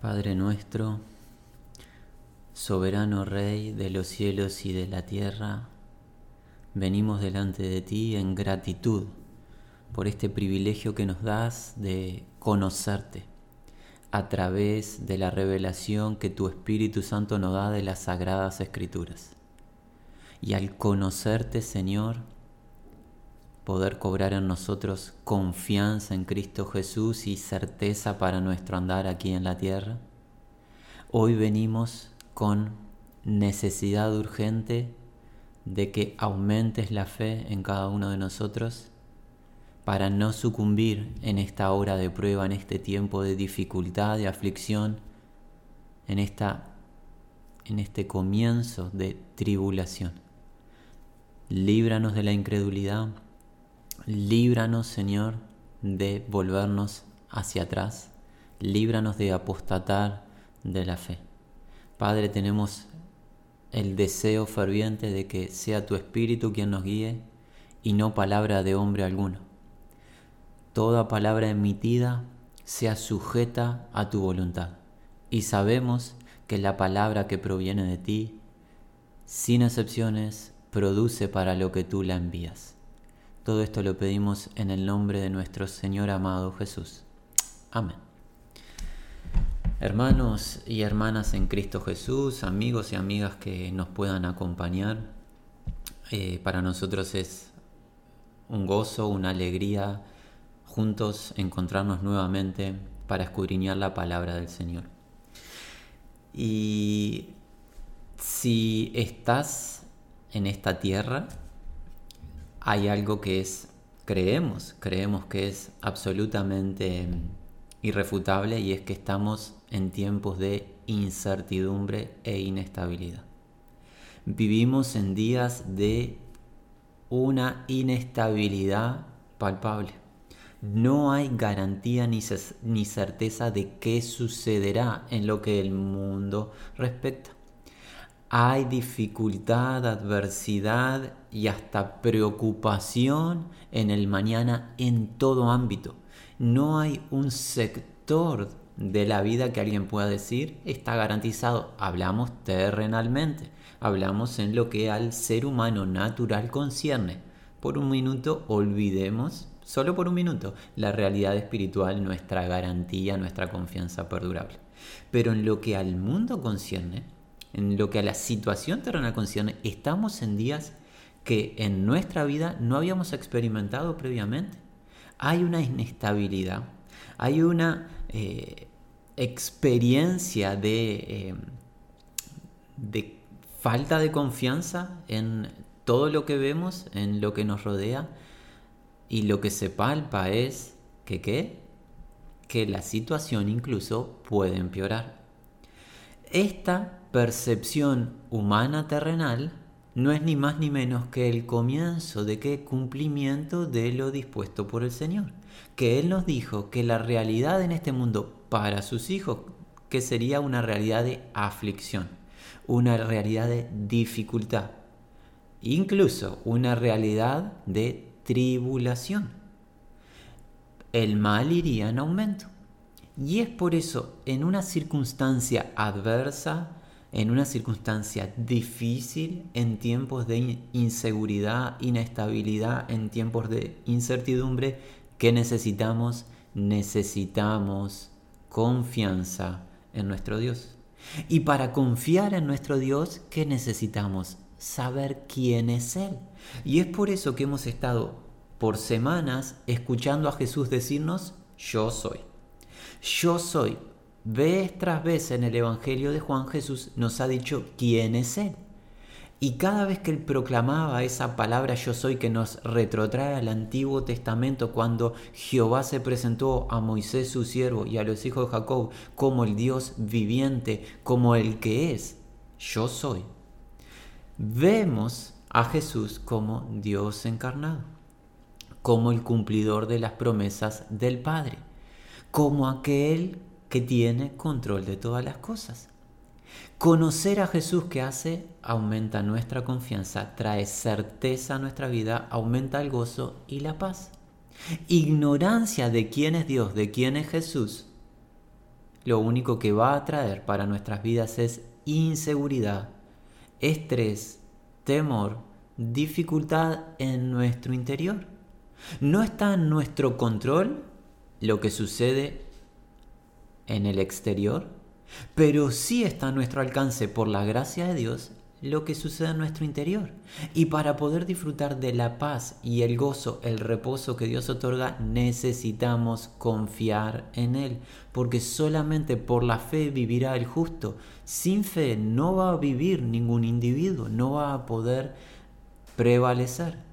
Padre nuestro, soberano Rey de los cielos y de la tierra, venimos delante de ti en gratitud por este privilegio que nos das de conocerte a través de la revelación que tu Espíritu Santo nos da de las sagradas escrituras. Y al conocerte, Señor, poder cobrar en nosotros confianza en Cristo Jesús y certeza para nuestro andar aquí en la tierra. Hoy venimos con necesidad urgente de que aumentes la fe en cada uno de nosotros para no sucumbir en esta hora de prueba, en este tiempo de dificultad, de aflicción, en, esta, en este comienzo de tribulación. Líbranos de la incredulidad, Líbranos, Señor, de volvernos hacia atrás. Líbranos de apostatar de la fe. Padre, tenemos el deseo ferviente de que sea tu Espíritu quien nos guíe y no palabra de hombre alguno. Toda palabra emitida sea sujeta a tu voluntad. Y sabemos que la palabra que proviene de ti, sin excepciones, produce para lo que tú la envías. Todo esto lo pedimos en el nombre de nuestro Señor amado Jesús. Amén. Hermanos y hermanas en Cristo Jesús, amigos y amigas que nos puedan acompañar, eh, para nosotros es un gozo, una alegría juntos encontrarnos nuevamente para escudriñar la palabra del Señor. Y si estás en esta tierra, hay algo que es, creemos, creemos que es absolutamente irrefutable y es que estamos en tiempos de incertidumbre e inestabilidad. Vivimos en días de una inestabilidad palpable. No hay garantía ni, ni certeza de qué sucederá en lo que el mundo respecta. Hay dificultad, adversidad y hasta preocupación en el mañana en todo ámbito. No hay un sector de la vida que alguien pueda decir está garantizado. Hablamos terrenalmente, hablamos en lo que al ser humano natural concierne. Por un minuto olvidemos, solo por un minuto, la realidad espiritual, nuestra garantía, nuestra confianza perdurable. Pero en lo que al mundo concierne, en lo que a la situación terrenal concierne, estamos en días que en nuestra vida no habíamos experimentado previamente. Hay una inestabilidad, hay una eh, experiencia de, eh, de falta de confianza en todo lo que vemos, en lo que nos rodea, y lo que se palpa es que. Que la situación incluso puede empeorar. Esta percepción humana terrenal no es ni más ni menos que el comienzo de qué cumplimiento de lo dispuesto por el Señor. Que Él nos dijo que la realidad en este mundo para sus hijos, que sería una realidad de aflicción, una realidad de dificultad, incluso una realidad de tribulación. El mal iría en aumento. Y es por eso, en una circunstancia adversa, en una circunstancia difícil, en tiempos de inseguridad, inestabilidad, en tiempos de incertidumbre, ¿qué necesitamos? Necesitamos confianza en nuestro Dios. Y para confiar en nuestro Dios, ¿qué necesitamos? Saber quién es Él. Y es por eso que hemos estado por semanas escuchando a Jesús decirnos, yo soy. Yo soy Vez tras vez en el Evangelio de Juan Jesús nos ha dicho quién es Él. Y cada vez que él proclamaba esa palabra yo soy que nos retrotrae al Antiguo Testamento cuando Jehová se presentó a Moisés su siervo y a los hijos de Jacob como el Dios viviente, como el que es, yo soy. Vemos a Jesús como Dios encarnado, como el cumplidor de las promesas del Padre, como aquel tiene control de todas las cosas. Conocer a Jesús que hace aumenta nuestra confianza, trae certeza a nuestra vida, aumenta el gozo y la paz. Ignorancia de quién es Dios, de quién es Jesús, lo único que va a traer para nuestras vidas es inseguridad, estrés, temor, dificultad en nuestro interior. No está en nuestro control lo que sucede en el exterior, pero sí está a nuestro alcance por la gracia de Dios lo que sucede en nuestro interior. Y para poder disfrutar de la paz y el gozo, el reposo que Dios otorga, necesitamos confiar en Él, porque solamente por la fe vivirá el justo. Sin fe no va a vivir ningún individuo, no va a poder prevalecer.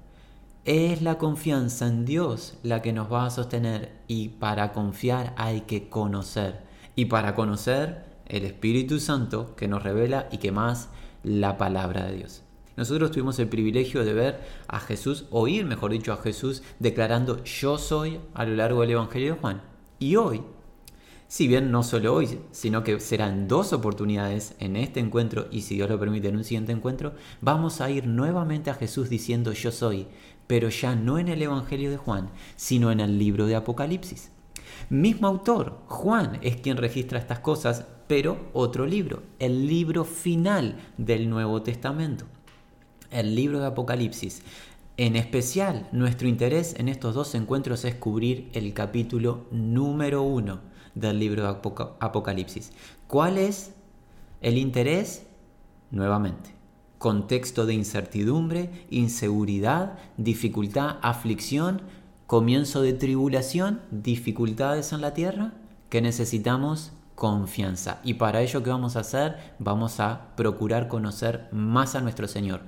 Es la confianza en Dios la que nos va a sostener y para confiar hay que conocer. Y para conocer el Espíritu Santo que nos revela y que más la palabra de Dios. Nosotros tuvimos el privilegio de ver a Jesús, oír mejor dicho a Jesús, declarando yo soy a lo largo del Evangelio de Juan. Y hoy, si bien no solo hoy, sino que serán dos oportunidades en este encuentro y si Dios lo permite en un siguiente encuentro, vamos a ir nuevamente a Jesús diciendo yo soy, pero ya no en el Evangelio de Juan, sino en el libro de Apocalipsis. Mismo autor, Juan, es quien registra estas cosas, pero otro libro, el libro final del Nuevo Testamento, el libro de Apocalipsis. En especial, nuestro interés en estos dos encuentros es cubrir el capítulo número uno del libro de Apocalipsis. ¿Cuál es el interés? Nuevamente, contexto de incertidumbre, inseguridad, dificultad, aflicción, comienzo de tribulación, dificultades en la tierra, que necesitamos confianza. Y para ello, ¿qué vamos a hacer? Vamos a procurar conocer más a nuestro Señor.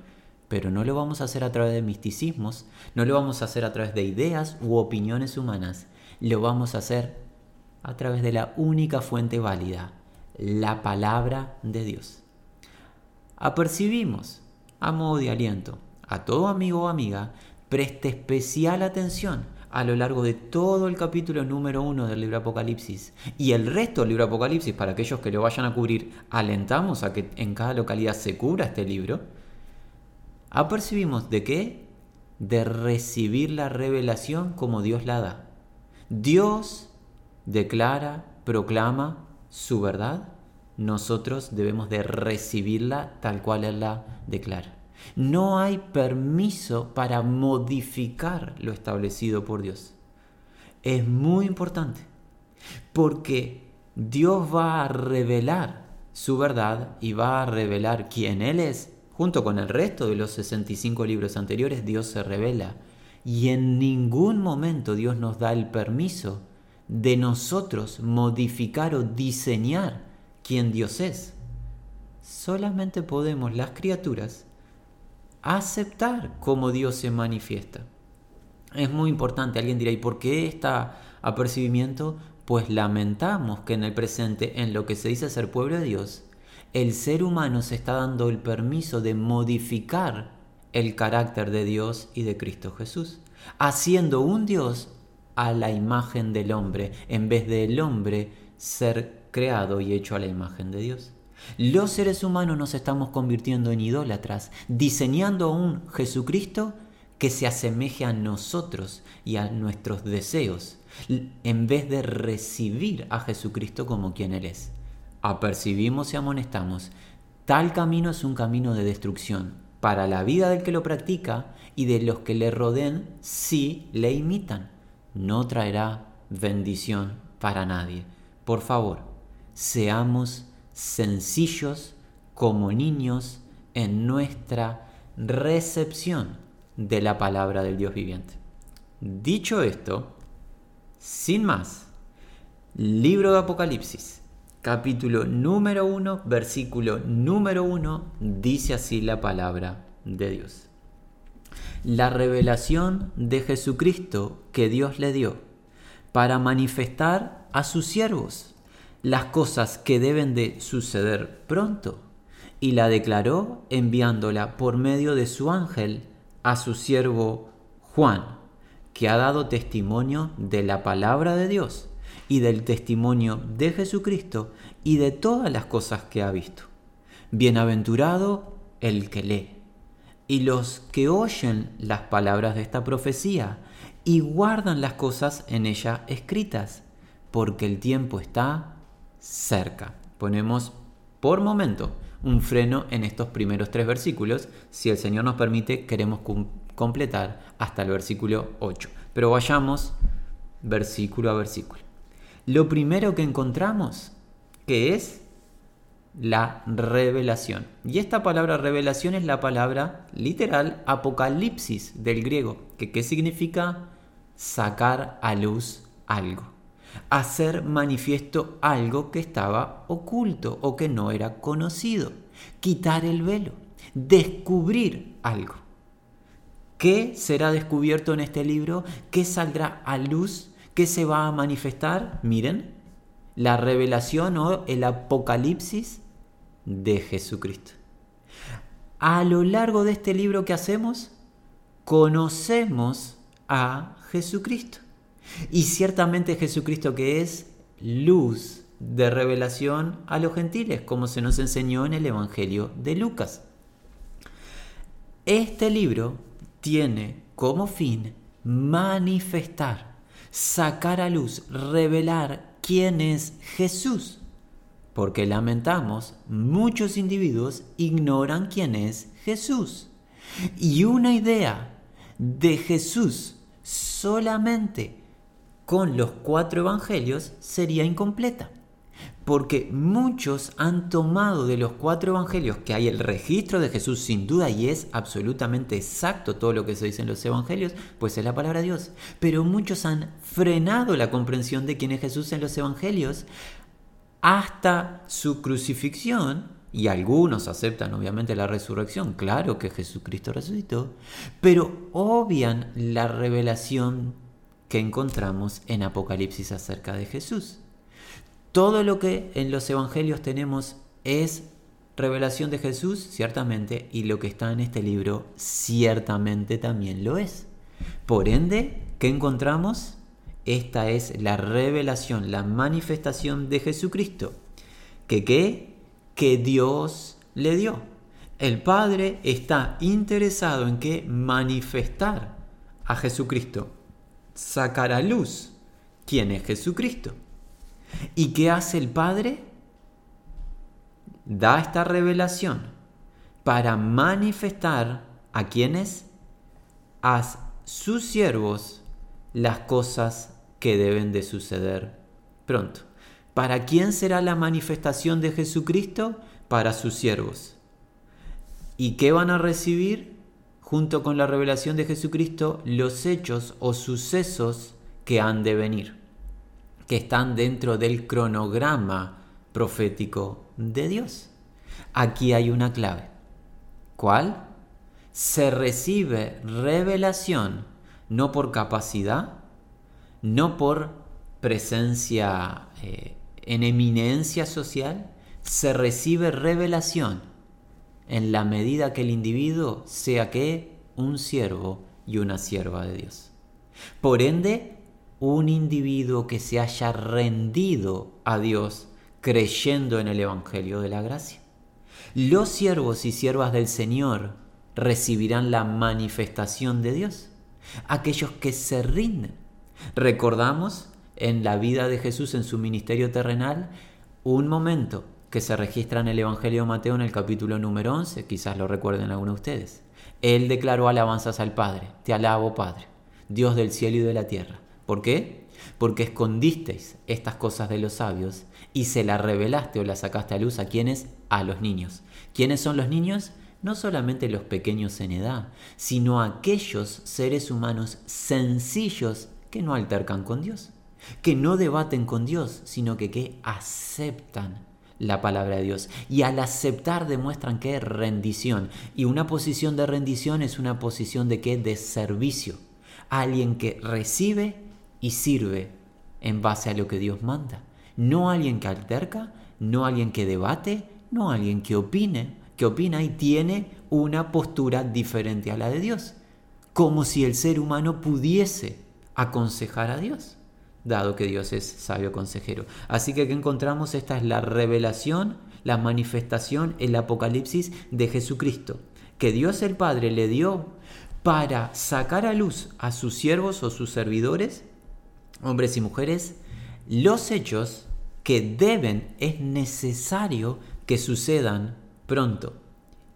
Pero no lo vamos a hacer a través de misticismos, no lo vamos a hacer a través de ideas u opiniones humanas, lo vamos a hacer a través de la única fuente válida, la palabra de Dios. Apercibimos, a modo de aliento, a todo amigo o amiga, preste especial atención a lo largo de todo el capítulo número uno del libro Apocalipsis y el resto del libro Apocalipsis, para aquellos que lo vayan a cubrir, alentamos a que en cada localidad se cubra este libro, apercibimos de qué? De recibir la revelación como Dios la da. Dios declara, proclama su verdad, nosotros debemos de recibirla tal cual Él la declara. No hay permiso para modificar lo establecido por Dios. Es muy importante porque Dios va a revelar su verdad y va a revelar quién Él es. Junto con el resto de los 65 libros anteriores, Dios se revela. Y en ningún momento Dios nos da el permiso de nosotros modificar o diseñar quién Dios es. Solamente podemos las criaturas aceptar cómo Dios se manifiesta. Es muy importante, alguien dirá, ¿y por qué este apercibimiento? Pues lamentamos que en el presente, en lo que se dice ser pueblo de Dios, el ser humano se está dando el permiso de modificar el carácter de Dios y de Cristo Jesús, haciendo un Dios a la imagen del hombre, en vez del hombre ser creado y hecho a la imagen de Dios. Los seres humanos nos estamos convirtiendo en idólatras, diseñando un Jesucristo que se asemeje a nosotros y a nuestros deseos, en vez de recibir a Jesucristo como quien Él es. Apercibimos y amonestamos, tal camino es un camino de destrucción para la vida del que lo practica y de los que le rodeen si le imitan. No traerá bendición para nadie. Por favor, seamos sencillos como niños en nuestra recepción de la palabra del Dios viviente. Dicho esto, sin más, libro de Apocalipsis, capítulo número 1, versículo número 1, dice así la palabra de Dios. La revelación de Jesucristo que Dios le dio para manifestar a sus siervos las cosas que deben de suceder pronto, y la declaró enviándola por medio de su ángel a su siervo Juan, que ha dado testimonio de la palabra de Dios y del testimonio de Jesucristo y de todas las cosas que ha visto. Bienaventurado el que lee y los que oyen las palabras de esta profecía y guardan las cosas en ella escritas, porque el tiempo está cerca. Ponemos por momento un freno en estos primeros tres versículos. Si el Señor nos permite, queremos completar hasta el versículo 8. Pero vayamos versículo a versículo. Lo primero que encontramos, que es la revelación. Y esta palabra revelación es la palabra literal apocalipsis del griego, que ¿qué significa? Sacar a luz algo. Hacer manifiesto algo que estaba oculto o que no era conocido. Quitar el velo. Descubrir algo. ¿Qué será descubierto en este libro? ¿Qué saldrá a luz? ¿Qué se va a manifestar? Miren, la revelación o el apocalipsis de Jesucristo. A lo largo de este libro que hacemos, conocemos a Jesucristo. Y ciertamente Jesucristo que es luz de revelación a los gentiles, como se nos enseñó en el Evangelio de Lucas. Este libro tiene como fin manifestar, sacar a luz, revelar quién es Jesús porque lamentamos, muchos individuos ignoran quién es Jesús. Y una idea de Jesús solamente con los cuatro evangelios sería incompleta. Porque muchos han tomado de los cuatro evangelios que hay el registro de Jesús sin duda y es absolutamente exacto todo lo que se dice en los evangelios, pues es la palabra de Dios. Pero muchos han frenado la comprensión de quién es Jesús en los evangelios hasta su crucifixión, y algunos aceptan obviamente la resurrección, claro que Jesucristo resucitó, pero obvian la revelación que encontramos en Apocalipsis acerca de Jesús. Todo lo que en los evangelios tenemos es revelación de Jesús, ciertamente, y lo que está en este libro ciertamente también lo es. Por ende, ¿qué encontramos? Esta es la revelación, la manifestación de Jesucristo. ¿Que qué? Que Dios le dio. El Padre está interesado en que manifestar a Jesucristo, sacar a luz quién es Jesucristo. ¿Y qué hace el Padre? Da esta revelación para manifestar a quienes, a sus siervos, las cosas que deben de suceder pronto. ¿Para quién será la manifestación de Jesucristo? Para sus siervos. ¿Y qué van a recibir? Junto con la revelación de Jesucristo, los hechos o sucesos que han de venir, que están dentro del cronograma profético de Dios. Aquí hay una clave. ¿Cuál? Se recibe revelación no por capacidad, no por presencia eh, en eminencia social, se recibe revelación en la medida que el individuo sea que un siervo y una sierva de Dios. Por ende, un individuo que se haya rendido a Dios creyendo en el Evangelio de la Gracia. Los siervos y siervas del Señor recibirán la manifestación de Dios. Aquellos que se rinden Recordamos en la vida de Jesús en su ministerio terrenal un momento que se registra en el Evangelio de Mateo en el capítulo número 11, quizás lo recuerden algunos de ustedes. Él declaró alabanzas al Padre, te alabo Padre, Dios del cielo y de la tierra. ¿Por qué? Porque escondisteis estas cosas de los sabios y se las revelaste o las sacaste a luz a quienes? A los niños. ¿Quiénes son los niños? no solamente los pequeños en edad, sino aquellos seres humanos sencillos que no altercan con Dios, que no debaten con Dios, sino que, que aceptan la palabra de Dios. Y al aceptar demuestran que rendición. Y una posición de rendición es una posición de qué? De servicio. Alguien que recibe y sirve en base a lo que Dios manda. No alguien que alterca, no alguien que debate, no alguien que opine, que opina y tiene una postura diferente a la de Dios. Como si el ser humano pudiese aconsejar a Dios, dado que Dios es sabio consejero. Así que aquí encontramos, esta es la revelación, la manifestación, el apocalipsis de Jesucristo, que Dios el Padre le dio para sacar a luz a sus siervos o sus servidores, hombres y mujeres, los hechos que deben, es necesario que sucedan pronto.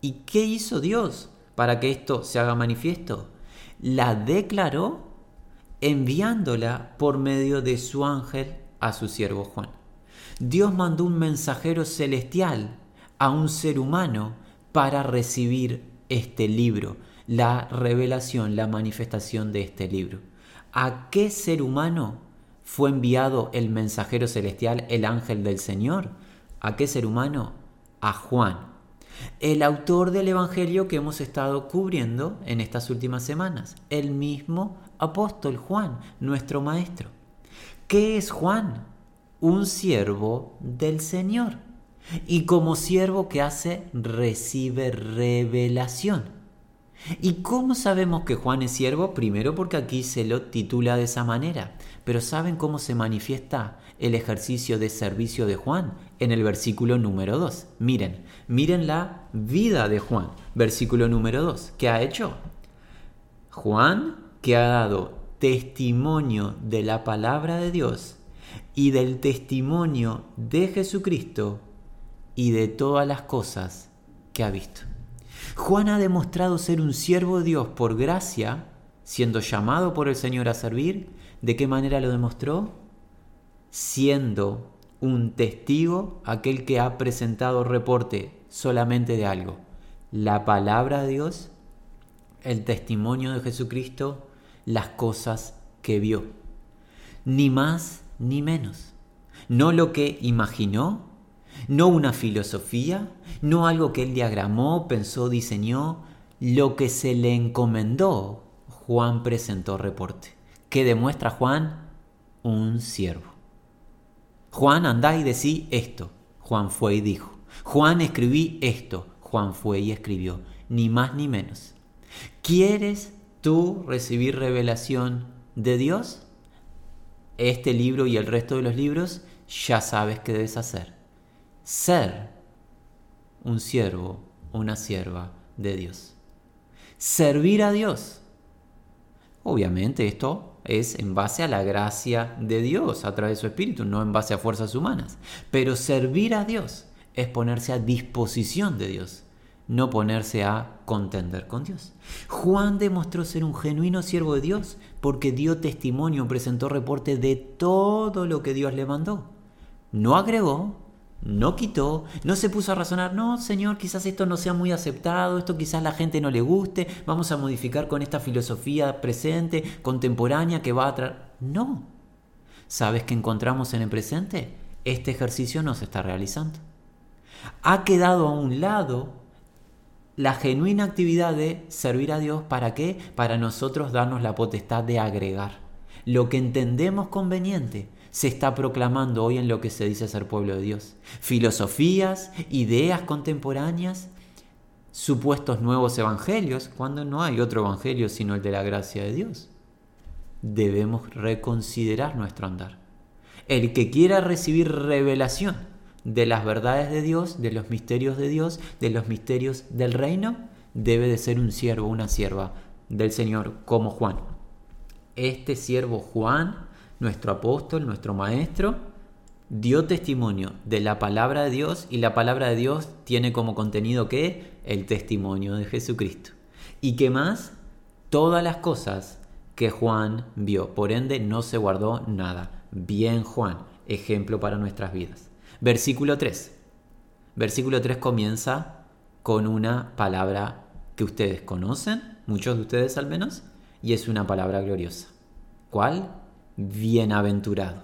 ¿Y qué hizo Dios para que esto se haga manifiesto? La declaró enviándola por medio de su ángel a su siervo Juan. Dios mandó un mensajero celestial a un ser humano para recibir este libro, la revelación, la manifestación de este libro. ¿A qué ser humano fue enviado el mensajero celestial, el ángel del Señor? ¿A qué ser humano? A Juan, el autor del Evangelio que hemos estado cubriendo en estas últimas semanas, el mismo apóstol Juan, nuestro maestro. ¿Qué es Juan? Un siervo del Señor. Y como siervo que hace, recibe revelación. ¿Y cómo sabemos que Juan es siervo? Primero porque aquí se lo titula de esa manera. Pero ¿saben cómo se manifiesta el ejercicio de servicio de Juan? En el versículo número 2. Miren, miren la vida de Juan. Versículo número 2. ¿Qué ha hecho? Juan que ha dado testimonio de la palabra de Dios y del testimonio de Jesucristo y de todas las cosas que ha visto. Juan ha demostrado ser un siervo de Dios por gracia, siendo llamado por el Señor a servir. ¿De qué manera lo demostró? Siendo un testigo, aquel que ha presentado reporte solamente de algo. La palabra de Dios, el testimonio de Jesucristo, las cosas que vio. Ni más ni menos. No lo que imaginó, no una filosofía, no algo que él diagramó, pensó, diseñó, lo que se le encomendó. Juan presentó reporte. ¿Qué demuestra Juan? Un siervo. Juan, andá y decí esto. Juan fue y dijo. Juan escribí esto. Juan fue y escribió. Ni más ni menos. ¿Quieres tú recibir revelación de Dios? Este libro y el resto de los libros ya sabes qué debes hacer ser un siervo una sierva de Dios. Servir a Dios. Obviamente esto es en base a la gracia de Dios a través de su Espíritu, no en base a fuerzas humanas. Pero servir a Dios es ponerse a disposición de Dios, no ponerse a contender con Dios. Juan demostró ser un genuino siervo de Dios porque dio testimonio, presentó reporte de todo lo que Dios le mandó. No agregó, no quitó, no se puso a razonar, no, Señor, quizás esto no sea muy aceptado, esto quizás la gente no le guste, vamos a modificar con esta filosofía presente, contemporánea que va a traer... No. ¿Sabes qué encontramos en el presente? Este ejercicio no se está realizando. Ha quedado a un lado la genuina actividad de servir a Dios, ¿para qué? Para nosotros darnos la potestad de agregar lo que entendemos conveniente se está proclamando hoy en lo que se dice ser pueblo de Dios. Filosofías, ideas contemporáneas, supuestos nuevos evangelios, cuando no hay otro evangelio sino el de la gracia de Dios. Debemos reconsiderar nuestro andar. El que quiera recibir revelación de las verdades de Dios, de los misterios de Dios, de los misterios del reino, debe de ser un siervo, una sierva del Señor como Juan. Este siervo Juan nuestro apóstol, nuestro maestro, dio testimonio de la palabra de Dios y la palabra de Dios tiene como contenido que el testimonio de Jesucristo. ¿Y qué más? Todas las cosas que Juan vio. Por ende, no se guardó nada. Bien Juan, ejemplo para nuestras vidas. Versículo 3. Versículo 3 comienza con una palabra que ustedes conocen, muchos de ustedes al menos, y es una palabra gloriosa. ¿Cuál? bienaventurado.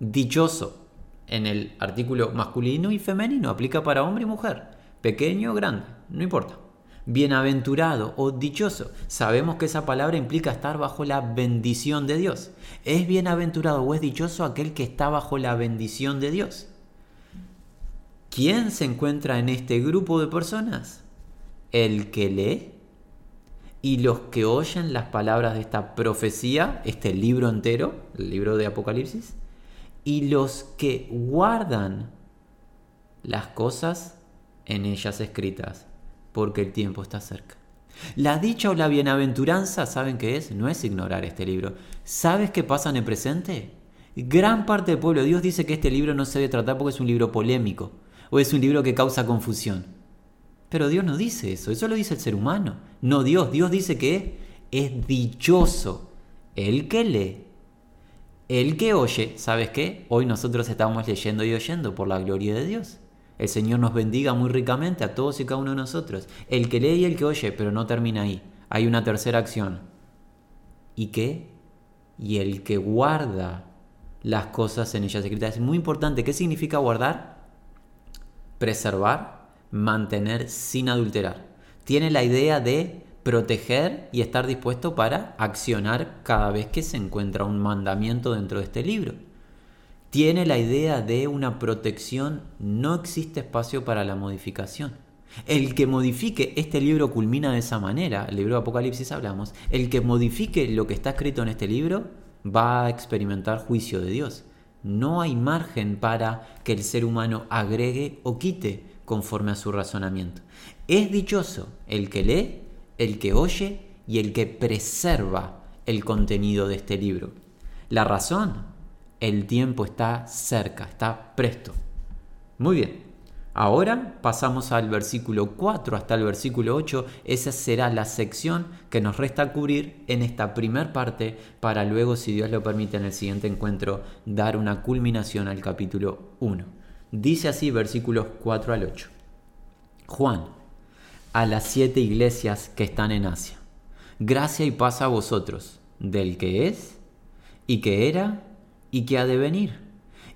Dichoso. En el artículo masculino y femenino aplica para hombre y mujer, pequeño o grande, no importa. Bienaventurado o dichoso. Sabemos que esa palabra implica estar bajo la bendición de Dios. ¿Es bienaventurado o es dichoso aquel que está bajo la bendición de Dios? ¿Quién se encuentra en este grupo de personas? El que lee y los que oyen las palabras de esta profecía, este libro entero, el libro de Apocalipsis, y los que guardan las cosas en ellas escritas, porque el tiempo está cerca. La dicha o la bienaventuranza, ¿saben qué es? No es ignorar este libro. ¿Sabes qué pasa en el presente? Gran parte del pueblo de Dios dice que este libro no se debe tratar porque es un libro polémico o es un libro que causa confusión. Pero Dios no dice eso, eso lo dice el ser humano. No Dios, Dios dice que es dichoso el que lee, el que oye. ¿Sabes qué? Hoy nosotros estamos leyendo y oyendo por la gloria de Dios. El Señor nos bendiga muy ricamente a todos y cada uno de nosotros. El que lee y el que oye, pero no termina ahí. Hay una tercera acción. ¿Y qué? Y el que guarda las cosas en ellas escritas. Es muy importante. ¿Qué significa guardar? Preservar, mantener sin adulterar. Tiene la idea de proteger y estar dispuesto para accionar cada vez que se encuentra un mandamiento dentro de este libro tiene la idea de una protección, no existe espacio para la modificación. El que modifique, este libro culmina de esa manera, el libro de Apocalipsis hablamos, el que modifique lo que está escrito en este libro va a experimentar juicio de Dios. No hay margen para que el ser humano agregue o quite conforme a su razonamiento. Es dichoso el que lee, el que oye y el que preserva el contenido de este libro. La razón el tiempo está cerca, está presto. Muy bien, ahora pasamos al versículo 4 hasta el versículo 8. Esa será la sección que nos resta cubrir en esta primer parte para luego, si Dios lo permite, en el siguiente encuentro dar una culminación al capítulo 1. Dice así versículos 4 al 8. Juan, a las siete iglesias que están en Asia. Gracia y paz a vosotros, del que es, y que era, y que ha de venir,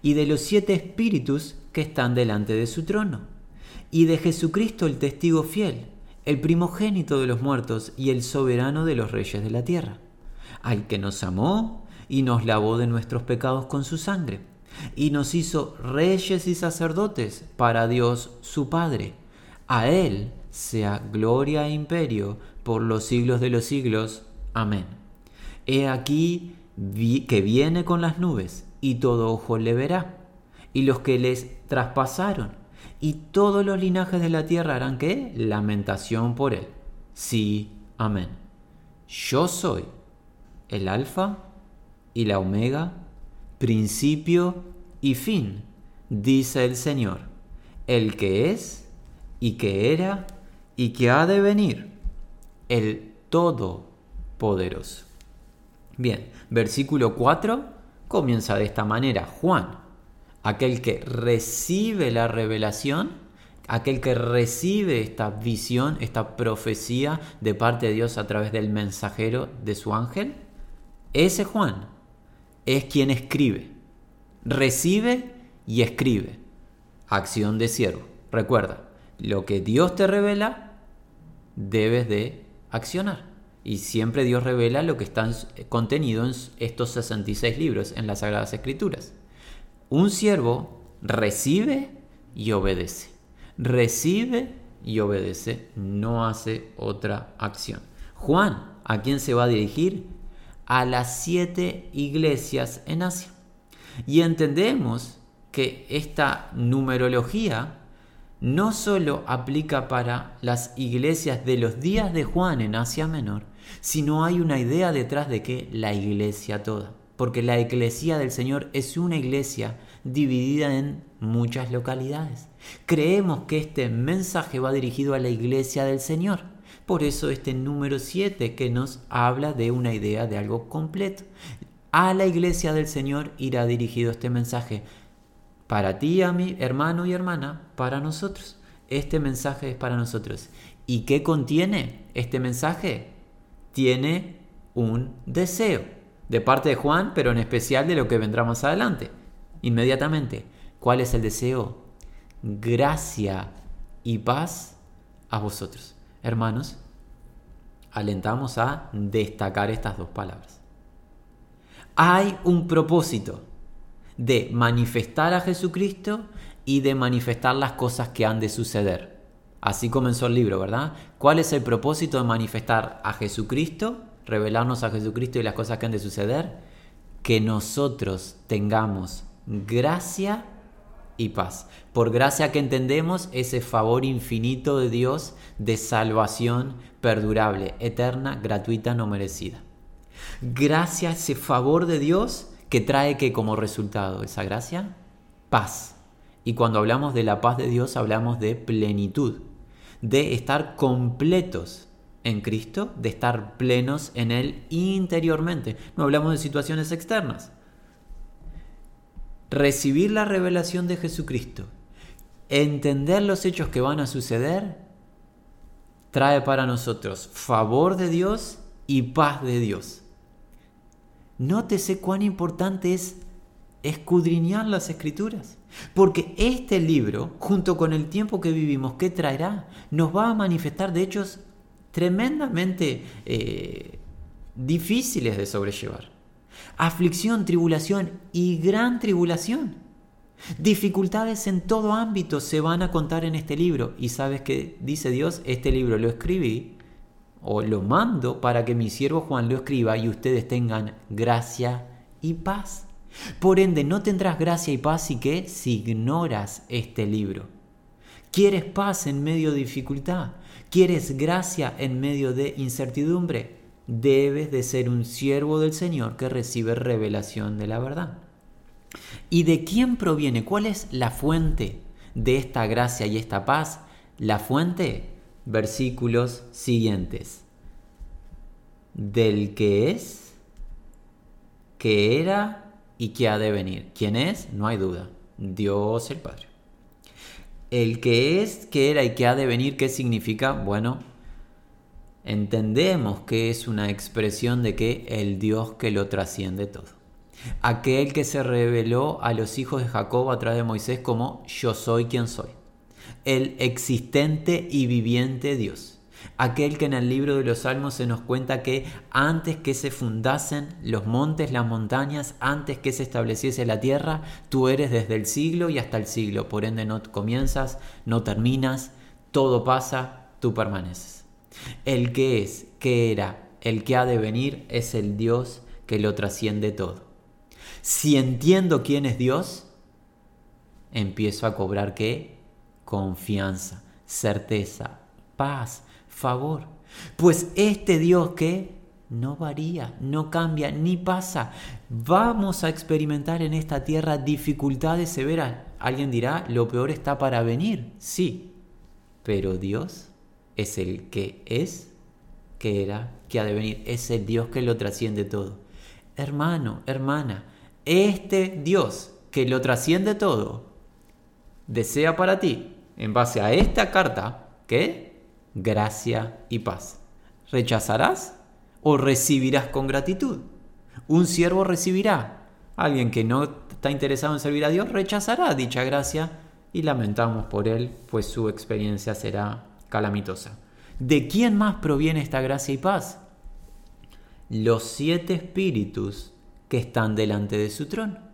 y de los siete espíritus que están delante de su trono, y de Jesucristo el testigo fiel, el primogénito de los muertos y el soberano de los reyes de la tierra, al que nos amó y nos lavó de nuestros pecados con su sangre, y nos hizo reyes y sacerdotes para Dios su Padre. A Él sea gloria e imperio por los siglos de los siglos. Amén. He aquí que viene con las nubes, y todo ojo le verá, y los que les traspasaron, y todos los linajes de la tierra harán que lamentación por él. Sí, amén. Yo soy el alfa y la omega, principio y fin, dice el Señor, el que es y que era y que ha de venir, el Todopoderoso. Bien, versículo 4 comienza de esta manera. Juan, aquel que recibe la revelación, aquel que recibe esta visión, esta profecía de parte de Dios a través del mensajero de su ángel, ese Juan es quien escribe, recibe y escribe. Acción de siervo. Recuerda, lo que Dios te revela, debes de accionar. Y siempre Dios revela lo que está contenido en estos 66 libros, en las Sagradas Escrituras. Un siervo recibe y obedece. Recibe y obedece, no hace otra acción. Juan, ¿a quién se va a dirigir? A las siete iglesias en Asia. Y entendemos que esta numerología no solo aplica para las iglesias de los días de Juan en Asia Menor, sino hay una idea detrás de que la iglesia toda. Porque la iglesia del Señor es una iglesia dividida en muchas localidades. Creemos que este mensaje va dirigido a la iglesia del Señor. Por eso este número 7 que nos habla de una idea de algo completo. A la iglesia del Señor irá dirigido este mensaje para ti, a mi hermano y hermana, para nosotros. Este mensaje es para nosotros. ¿Y qué contiene este mensaje? Tiene un deseo de parte de Juan, pero en especial de lo que vendrá más adelante. Inmediatamente. ¿Cuál es el deseo? Gracia y paz a vosotros. Hermanos, alentamos a destacar estas dos palabras. Hay un propósito de manifestar a Jesucristo y de manifestar las cosas que han de suceder. Así comenzó el libro, ¿verdad? ¿Cuál es el propósito de manifestar a Jesucristo, revelarnos a Jesucristo y las cosas que han de suceder? Que nosotros tengamos gracia y paz. Por gracia que entendemos ese favor infinito de Dios de salvación perdurable, eterna, gratuita, no merecida. Gracia, ese favor de Dios que trae que como resultado esa gracia, paz. Y cuando hablamos de la paz de Dios hablamos de plenitud, de estar completos en Cristo, de estar plenos en Él interiormente. No hablamos de situaciones externas. Recibir la revelación de Jesucristo, entender los hechos que van a suceder, trae para nosotros favor de Dios y paz de Dios. Nótese cuán importante es escudriñar las escrituras. Porque este libro, junto con el tiempo que vivimos, ¿qué traerá? Nos va a manifestar de hechos tremendamente eh, difíciles de sobrellevar. Aflicción, tribulación y gran tribulación. Dificultades en todo ámbito se van a contar en este libro. Y sabes que dice Dios, este libro lo escribí o lo mando para que mi siervo Juan lo escriba y ustedes tengan gracia y paz. Por ende, no tendrás gracia y paz si que si ignoras este libro. ¿Quieres paz en medio de dificultad? ¿Quieres gracia en medio de incertidumbre? Debes de ser un siervo del Señor que recibe revelación de la verdad. ¿Y de quién proviene? ¿Cuál es la fuente de esta gracia y esta paz? La fuente, versículos siguientes. Del que es, que era y que ha de venir. ¿Quién es? No hay duda. Dios el Padre. El que es, que era y que ha de venir, ¿qué significa? Bueno, entendemos que es una expresión de que el Dios que lo trasciende todo. Aquel que se reveló a los hijos de Jacob a través de Moisés como yo soy quien soy. El existente y viviente Dios. Aquel que en el libro de los Salmos se nos cuenta que antes que se fundasen los montes, las montañas, antes que se estableciese la tierra, tú eres desde el siglo y hasta el siglo. Por ende no comienzas, no terminas, todo pasa, tú permaneces. El que es, que era, el que ha de venir es el Dios que lo trasciende todo. Si entiendo quién es Dios, empiezo a cobrar qué? Confianza, certeza, paz, favor. Pues este Dios que no varía, no cambia, ni pasa. Vamos a experimentar en esta tierra dificultades severas. Alguien dirá, lo peor está para venir. Sí, pero Dios es el que es, que era, que ha de venir. Es el Dios que lo trasciende todo. Hermano, hermana, este Dios que lo trasciende todo, desea para ti, en base a esta carta, ¿qué? Gracia y paz. ¿Rechazarás o recibirás con gratitud? Un siervo recibirá. Alguien que no está interesado en servir a Dios rechazará dicha gracia y lamentamos por él, pues su experiencia será calamitosa. ¿De quién más proviene esta gracia y paz? Los siete espíritus que están delante de su trono.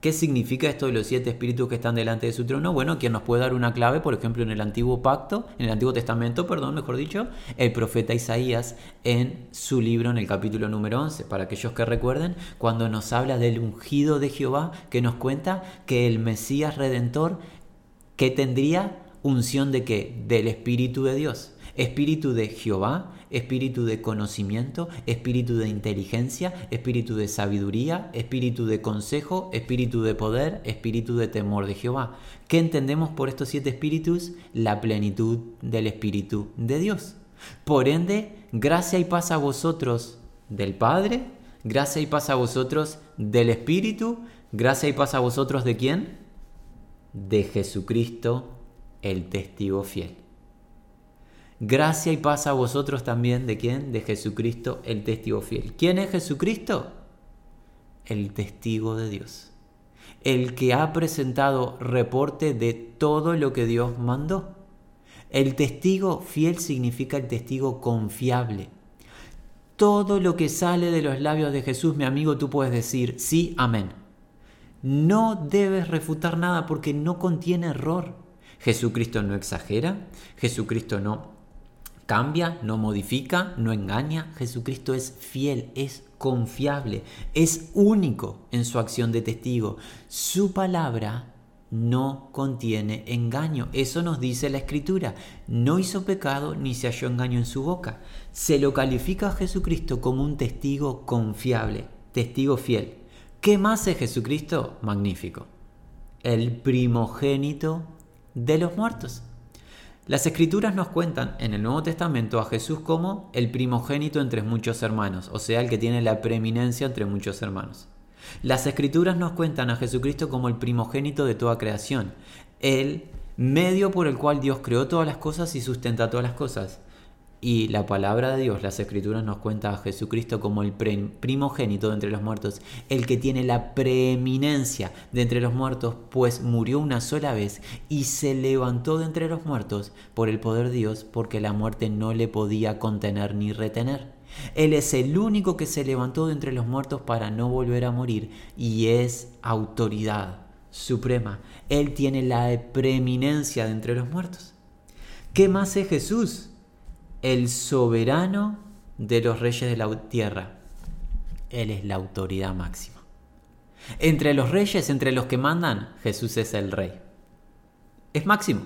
¿Qué significa esto de los siete espíritus que están delante de su trono? Bueno, quien nos puede dar una clave, por ejemplo, en el Antiguo Pacto, en el Antiguo Testamento, perdón, mejor dicho, el profeta Isaías en su libro en el capítulo número 11, para aquellos que recuerden, cuando nos habla del ungido de Jehová, que nos cuenta que el Mesías Redentor, que tendría unción de qué? Del Espíritu de Dios. Espíritu de Jehová, espíritu de conocimiento, espíritu de inteligencia, espíritu de sabiduría, espíritu de consejo, espíritu de poder, espíritu de temor de Jehová. ¿Qué entendemos por estos siete espíritus? La plenitud del Espíritu de Dios. Por ende, gracia y paz a vosotros del Padre, gracia y paz a vosotros del Espíritu, gracia y paz a vosotros de quién? De Jesucristo, el testigo fiel. Gracia y paz a vosotros también, ¿de quién? De Jesucristo, el testigo fiel. ¿Quién es Jesucristo? El testigo de Dios. El que ha presentado reporte de todo lo que Dios mandó. El testigo fiel significa el testigo confiable. Todo lo que sale de los labios de Jesús, mi amigo, tú puedes decir sí, amén. No debes refutar nada porque no contiene error. Jesucristo no exagera, Jesucristo no cambia, no modifica, no engaña. Jesucristo es fiel, es confiable, es único en su acción de testigo. Su palabra no contiene engaño. Eso nos dice la escritura. No hizo pecado ni se halló engaño en su boca. Se lo califica a Jesucristo como un testigo confiable, testigo fiel. ¿Qué más es Jesucristo? Magnífico. El primogénito de los muertos. Las escrituras nos cuentan en el Nuevo Testamento a Jesús como el primogénito entre muchos hermanos, o sea, el que tiene la preeminencia entre muchos hermanos. Las escrituras nos cuentan a Jesucristo como el primogénito de toda creación, el medio por el cual Dios creó todas las cosas y sustenta todas las cosas. Y la palabra de Dios, las escrituras nos cuenta a Jesucristo como el primogénito de entre los muertos, el que tiene la preeminencia de entre los muertos, pues murió una sola vez y se levantó de entre los muertos por el poder de Dios, porque la muerte no le podía contener ni retener. Él es el único que se levantó de entre los muertos para no volver a morir y es autoridad suprema. Él tiene la preeminencia de entre los muertos. ¿Qué más es Jesús? El soberano de los reyes de la tierra. Él es la autoridad máxima. Entre los reyes, entre los que mandan, Jesús es el rey. Es máximo.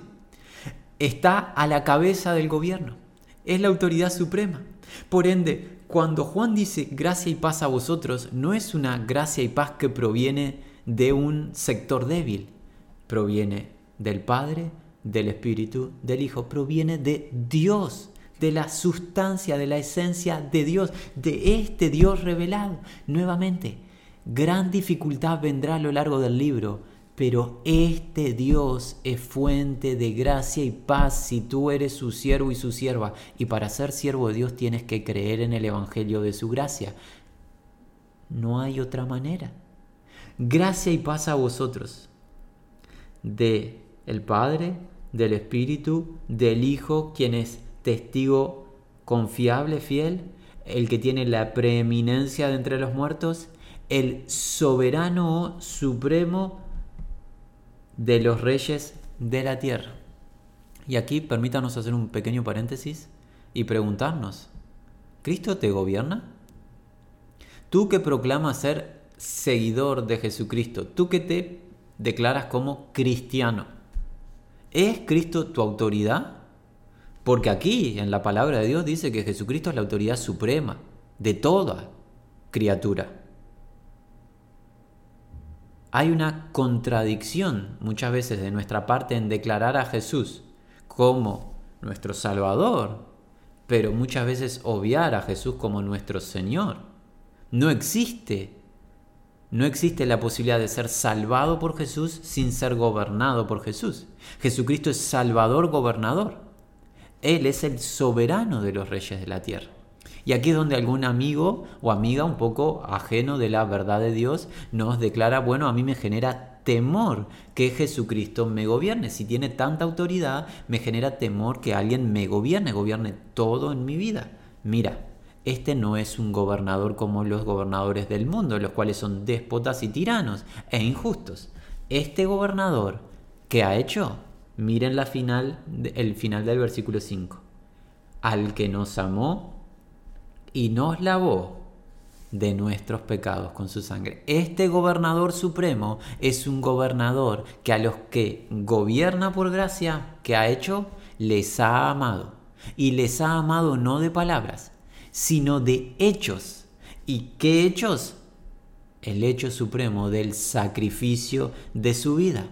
Está a la cabeza del gobierno. Es la autoridad suprema. Por ende, cuando Juan dice gracia y paz a vosotros, no es una gracia y paz que proviene de un sector débil. Proviene del Padre, del Espíritu, del Hijo. Proviene de Dios de la sustancia, de la esencia de Dios, de este Dios revelado. Nuevamente, gran dificultad vendrá a lo largo del libro, pero este Dios es fuente de gracia y paz si tú eres su siervo y su sierva. Y para ser siervo de Dios tienes que creer en el Evangelio de su gracia. No hay otra manera. Gracia y paz a vosotros. De el Padre, del Espíritu, del Hijo, quien es testigo confiable, fiel, el que tiene la preeminencia de entre los muertos, el soberano supremo de los reyes de la tierra. Y aquí permítanos hacer un pequeño paréntesis y preguntarnos, ¿Cristo te gobierna? Tú que proclamas ser seguidor de Jesucristo, tú que te declaras como cristiano, ¿es Cristo tu autoridad? Porque aquí en la palabra de Dios dice que Jesucristo es la autoridad suprema de toda criatura. Hay una contradicción muchas veces de nuestra parte en declarar a Jesús como nuestro Salvador, pero muchas veces obviar a Jesús como nuestro Señor. No existe, no existe la posibilidad de ser salvado por Jesús sin ser gobernado por Jesús. Jesucristo es Salvador gobernador. Él es el soberano de los reyes de la tierra. Y aquí es donde algún amigo o amiga un poco ajeno de la verdad de Dios nos declara, bueno, a mí me genera temor que Jesucristo me gobierne. Si tiene tanta autoridad, me genera temor que alguien me gobierne, gobierne todo en mi vida. Mira, este no es un gobernador como los gobernadores del mundo, los cuales son déspotas y tiranos e injustos. Este gobernador, ¿qué ha hecho? Miren la final, el final del versículo 5. Al que nos amó y nos lavó de nuestros pecados con su sangre. Este gobernador supremo es un gobernador que a los que gobierna por gracia, que ha hecho, les ha amado. Y les ha amado no de palabras, sino de hechos. ¿Y qué hechos? El hecho supremo del sacrificio de su vida.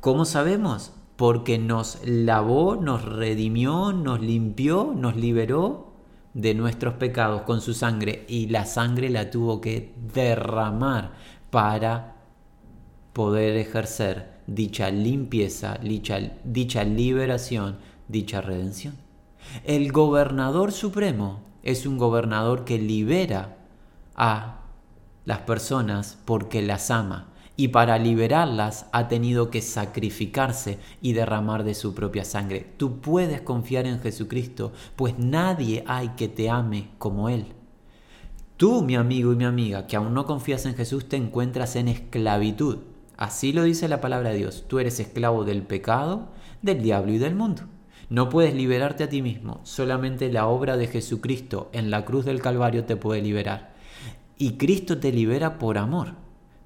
¿Cómo sabemos? Porque nos lavó, nos redimió, nos limpió, nos liberó de nuestros pecados con su sangre y la sangre la tuvo que derramar para poder ejercer dicha limpieza, dicha, dicha liberación, dicha redención. El gobernador supremo es un gobernador que libera a las personas porque las ama y para liberarlas ha tenido que sacrificarse y derramar de su propia sangre. Tú puedes confiar en Jesucristo, pues nadie hay que te ame como Él. Tú, mi amigo y mi amiga, que aún no confías en Jesús, te encuentras en esclavitud. Así lo dice la palabra de Dios. Tú eres esclavo del pecado, del diablo y del mundo. No puedes liberarte a ti mismo. Solamente la obra de Jesucristo en la cruz del Calvario te puede liberar. Y Cristo te libera por amor.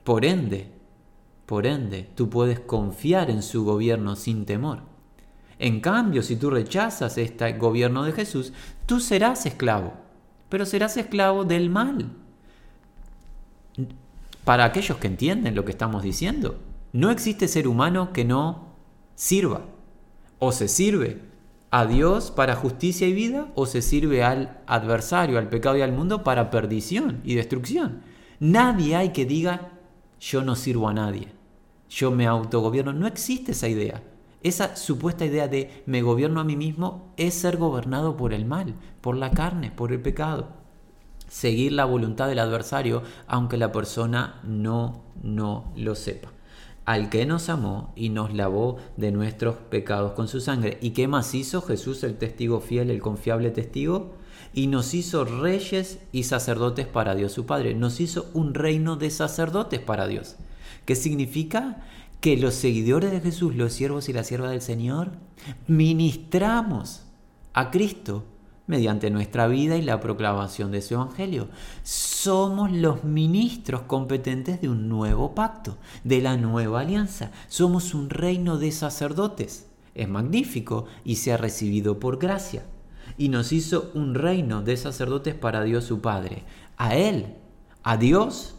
Por ende, por ende, tú puedes confiar en su gobierno sin temor. En cambio, si tú rechazas este gobierno de Jesús, tú serás esclavo, pero serás esclavo del mal. para aquellos que entienden lo que estamos diciendo. No existe ser humano que no sirva. O se sirve a Dios para justicia y vida, o se sirve al adversario, al pecado y al mundo para perdición y destrucción. Nadie hay que diga, yo no sirvo a nadie, yo me autogobierno. No existe esa idea. Esa supuesta idea de me gobierno a mí mismo es ser gobernado por el mal, por la carne, por el pecado seguir la voluntad del adversario aunque la persona no, no lo sepa. Al que nos amó y nos lavó de nuestros pecados con su sangre. ¿Y qué más hizo Jesús el testigo fiel, el confiable testigo? Y nos hizo reyes y sacerdotes para Dios su Padre. Nos hizo un reino de sacerdotes para Dios. ¿Qué significa? Que los seguidores de Jesús, los siervos y la sierva del Señor, ministramos a Cristo mediante nuestra vida y la proclamación de su Evangelio. Somos los ministros competentes de un nuevo pacto, de la nueva alianza. Somos un reino de sacerdotes. Es magnífico y se ha recibido por gracia. Y nos hizo un reino de sacerdotes para Dios su Padre. A Él, a Dios,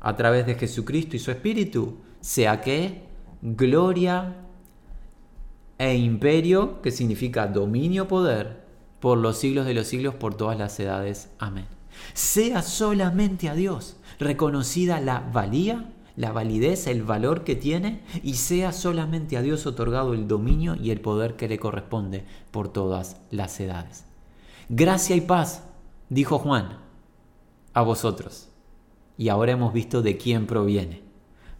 a través de Jesucristo y su Espíritu, sea que gloria e imperio, que significa dominio, poder, por los siglos de los siglos, por todas las edades. Amén. Sea solamente a Dios reconocida la valía, la validez, el valor que tiene, y sea solamente a Dios otorgado el dominio y el poder que le corresponde por todas las edades. Gracia y paz, dijo Juan, a vosotros. Y ahora hemos visto de quién proviene.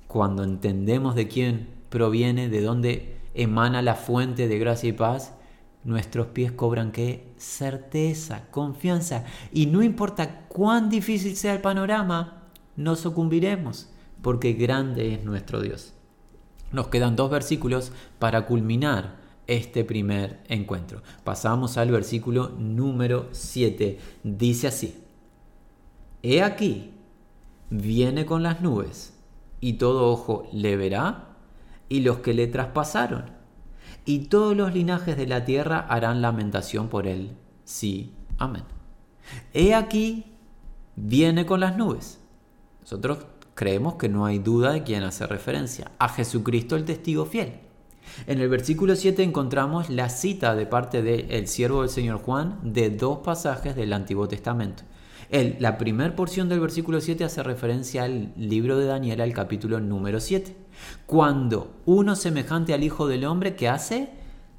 Cuando entendemos de quién proviene, de dónde emana la fuente de gracia y paz, nuestros pies cobran qué? Certeza, confianza. Y no importa cuán difícil sea el panorama, no sucumbiremos, porque grande es nuestro Dios. Nos quedan dos versículos para culminar este primer encuentro. Pasamos al versículo número 7. Dice así, He aquí, viene con las nubes, y todo ojo le verá, y los que le traspasaron y todos los linajes de la tierra harán lamentación por él. Sí, amén. He aquí, viene con las nubes. Nosotros creemos que no hay duda de quién hace referencia, a Jesucristo el testigo fiel. En el versículo 7 encontramos la cita de parte del siervo del Señor Juan de dos pasajes del Antiguo Testamento. La primera porción del versículo 7 hace referencia al libro de Daniel, al capítulo número 7. Cuando uno semejante al Hijo del Hombre que hace,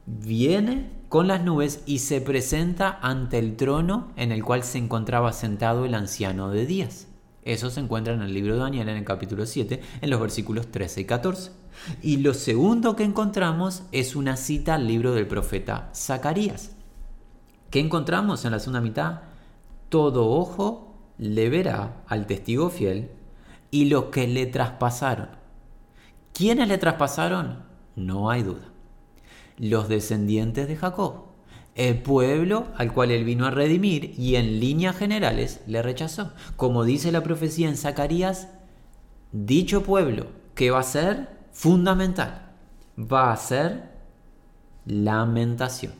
viene con las nubes y se presenta ante el trono en el cual se encontraba sentado el anciano de días. Eso se encuentra en el libro de Daniel en el capítulo 7, en los versículos 13 y 14. Y lo segundo que encontramos es una cita al libro del profeta Zacarías. ¿Qué encontramos en la segunda mitad? Todo ojo le verá al testigo fiel y los que le traspasaron. ¿Quiénes le traspasaron? No hay duda. Los descendientes de Jacob, el pueblo al cual él vino a redimir y en líneas generales le rechazó. Como dice la profecía en Zacarías, dicho pueblo que va a ser fundamental, va a ser lamentación.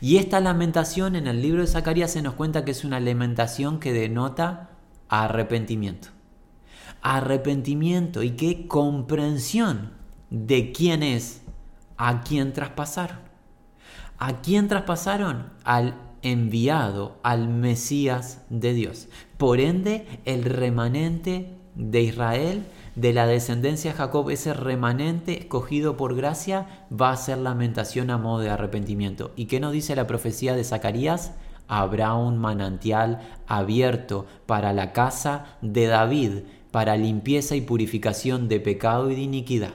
Y esta lamentación en el libro de Zacarías se nos cuenta que es una lamentación que denota arrepentimiento. Arrepentimiento y qué comprensión de quién es, a quién traspasaron. ¿A quién traspasaron? Al enviado, al Mesías de Dios. Por ende, el remanente de Israel de la descendencia de Jacob, ese remanente escogido por gracia, va a ser lamentación a modo de arrepentimiento. ¿Y qué nos dice la profecía de Zacarías? Habrá un manantial abierto para la casa de David, para limpieza y purificación de pecado y de iniquidad.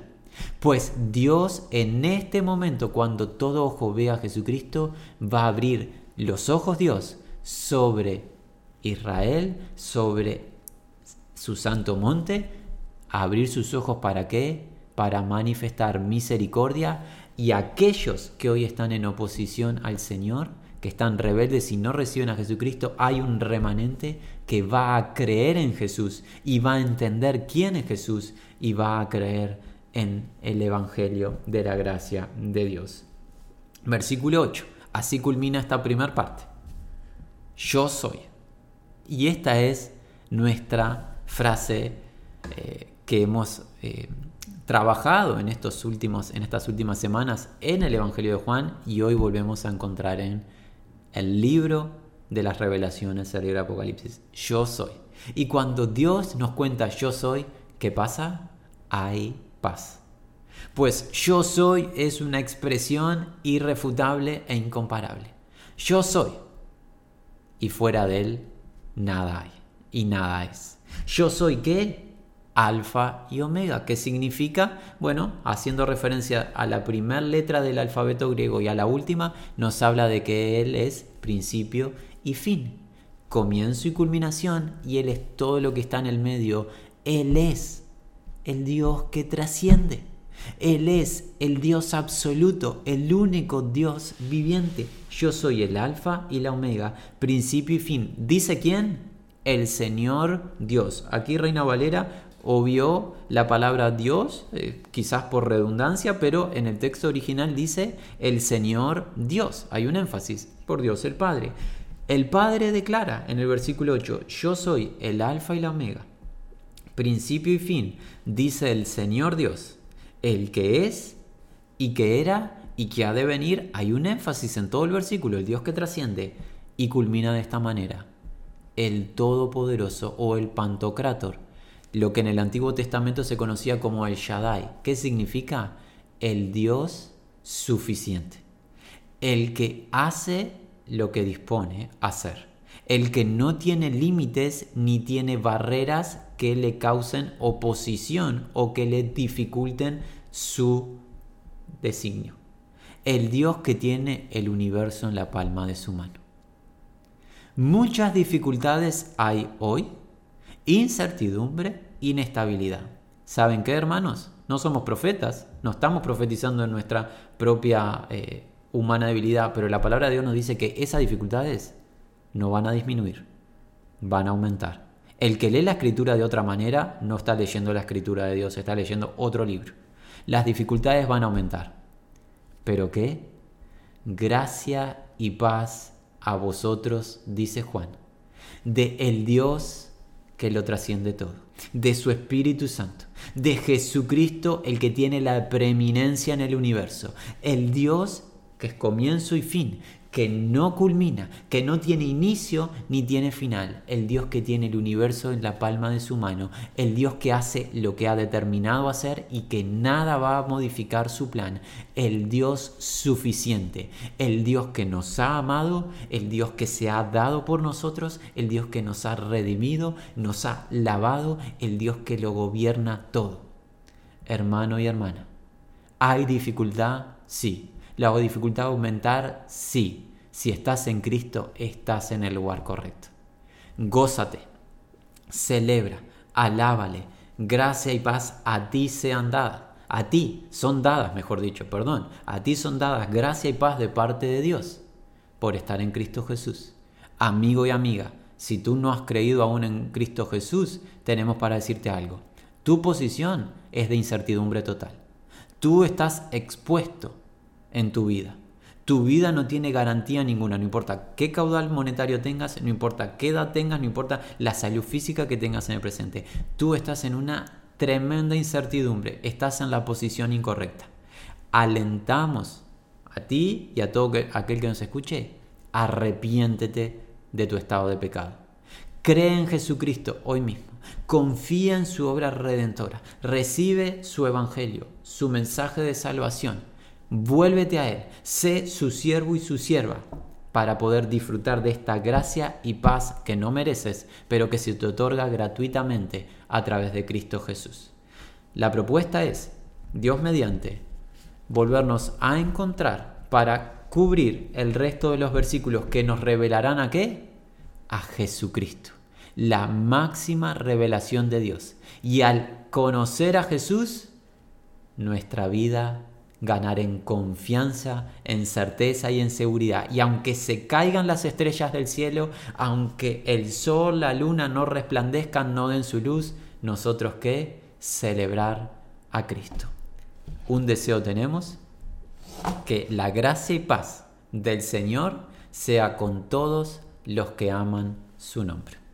Pues Dios en este momento, cuando todo ojo vea a Jesucristo, va a abrir los ojos Dios sobre Israel, sobre su santo monte, abrir sus ojos para qué? Para manifestar misericordia y aquellos que hoy están en oposición al Señor, que están rebeldes y no reciben a Jesucristo, hay un remanente que va a creer en Jesús y va a entender quién es Jesús y va a creer en el Evangelio de la gracia de Dios. Versículo 8. Así culmina esta primera parte. Yo soy. Y esta es nuestra frase eh, que hemos eh, trabajado en, estos últimos, en estas últimas semanas en el Evangelio de Juan y hoy volvemos a encontrar en el libro de las revelaciones, el libro de Apocalipsis. Yo soy. Y cuando Dios nos cuenta yo soy, ¿qué pasa? Hay paz. Pues yo soy es una expresión irrefutable e incomparable. Yo soy. Y fuera de él, nada hay. Y nada es. Yo soy qué? Alfa y Omega. ¿Qué significa? Bueno, haciendo referencia a la primera letra del alfabeto griego y a la última, nos habla de que Él es principio y fin. Comienzo y culminación. Y Él es todo lo que está en el medio. Él es el Dios que trasciende. Él es el Dios absoluto, el único Dios viviente. Yo soy el alfa y la omega, principio y fin. ¿Dice quién? El Señor Dios. Aquí Reina Valera obvió la palabra Dios, eh, quizás por redundancia, pero en el texto original dice el Señor Dios. Hay un énfasis por Dios el Padre. El Padre declara en el versículo 8, yo soy el alfa y la omega, principio y fin, dice el Señor Dios el que es y que era y que ha de venir. Hay un énfasis en todo el versículo, el Dios que trasciende, y culmina de esta manera. El Todopoderoso o el Pantocrator, lo que en el Antiguo Testamento se conocía como el Shaddai. ¿Qué significa? El Dios suficiente. El que hace lo que dispone hacer. El que no tiene límites ni tiene barreras que le causen oposición o que le dificulten su designio. El Dios que tiene el universo en la palma de su mano. Muchas dificultades hay hoy, incertidumbre, inestabilidad. ¿Saben qué, hermanos? No somos profetas, no estamos profetizando en nuestra propia eh, humana debilidad, pero la palabra de Dios nos dice que esas dificultades no van a disminuir, van a aumentar. El que lee la escritura de otra manera no está leyendo la escritura de Dios, está leyendo otro libro las dificultades van a aumentar. ¿Pero qué? Gracia y paz a vosotros, dice Juan, de el Dios lo trasciende todo, de su Espíritu Santo, de Jesucristo el que tiene la preeminencia en el universo, el Dios que es comienzo y fin, que no culmina, que no tiene inicio ni tiene final, el Dios que tiene el universo en la palma de su mano, el Dios que hace lo que ha determinado hacer y que nada va a modificar su plan, el Dios suficiente, el Dios que nos ha amado, el Dios que se ha dado por nosotros, el Dios que nos ha redimido, nos ha lavado, el Dios que lo gobierna todo. Hermano y hermana, ¿hay dificultad? Sí. ¿La dificultad aumentar? Sí. Si estás en Cristo, estás en el lugar correcto. Gózate, celebra, alábale, gracia y paz a ti sean dadas. A ti son dadas, mejor dicho, perdón. A ti son dadas gracia y paz de parte de Dios por estar en Cristo Jesús. Amigo y amiga, si tú no has creído aún en Cristo Jesús, tenemos para decirte algo. Tu posición es de incertidumbre total. Tú estás expuesto en tu vida. Tu vida no tiene garantía ninguna, no importa qué caudal monetario tengas, no importa qué edad tengas, no importa la salud física que tengas en el presente. Tú estás en una tremenda incertidumbre, estás en la posición incorrecta. Alentamos a ti y a todo aquel que nos escuche, arrepiéntete de tu estado de pecado. Cree en Jesucristo hoy mismo. Confía en su obra redentora. Recibe su evangelio, su mensaje de salvación Vuélvete a Él, sé su siervo y su sierva, para poder disfrutar de esta gracia y paz que no mereces, pero que se te otorga gratuitamente a través de Cristo Jesús. La propuesta es, Dios mediante, volvernos a encontrar para cubrir el resto de los versículos que nos revelarán a qué? A Jesucristo, la máxima revelación de Dios. Y al conocer a Jesús, nuestra vida ganar en confianza, en certeza y en seguridad. Y aunque se caigan las estrellas del cielo, aunque el sol, la luna no resplandezcan, no den su luz, nosotros qué? Celebrar a Cristo. Un deseo tenemos, que la gracia y paz del Señor sea con todos los que aman su nombre.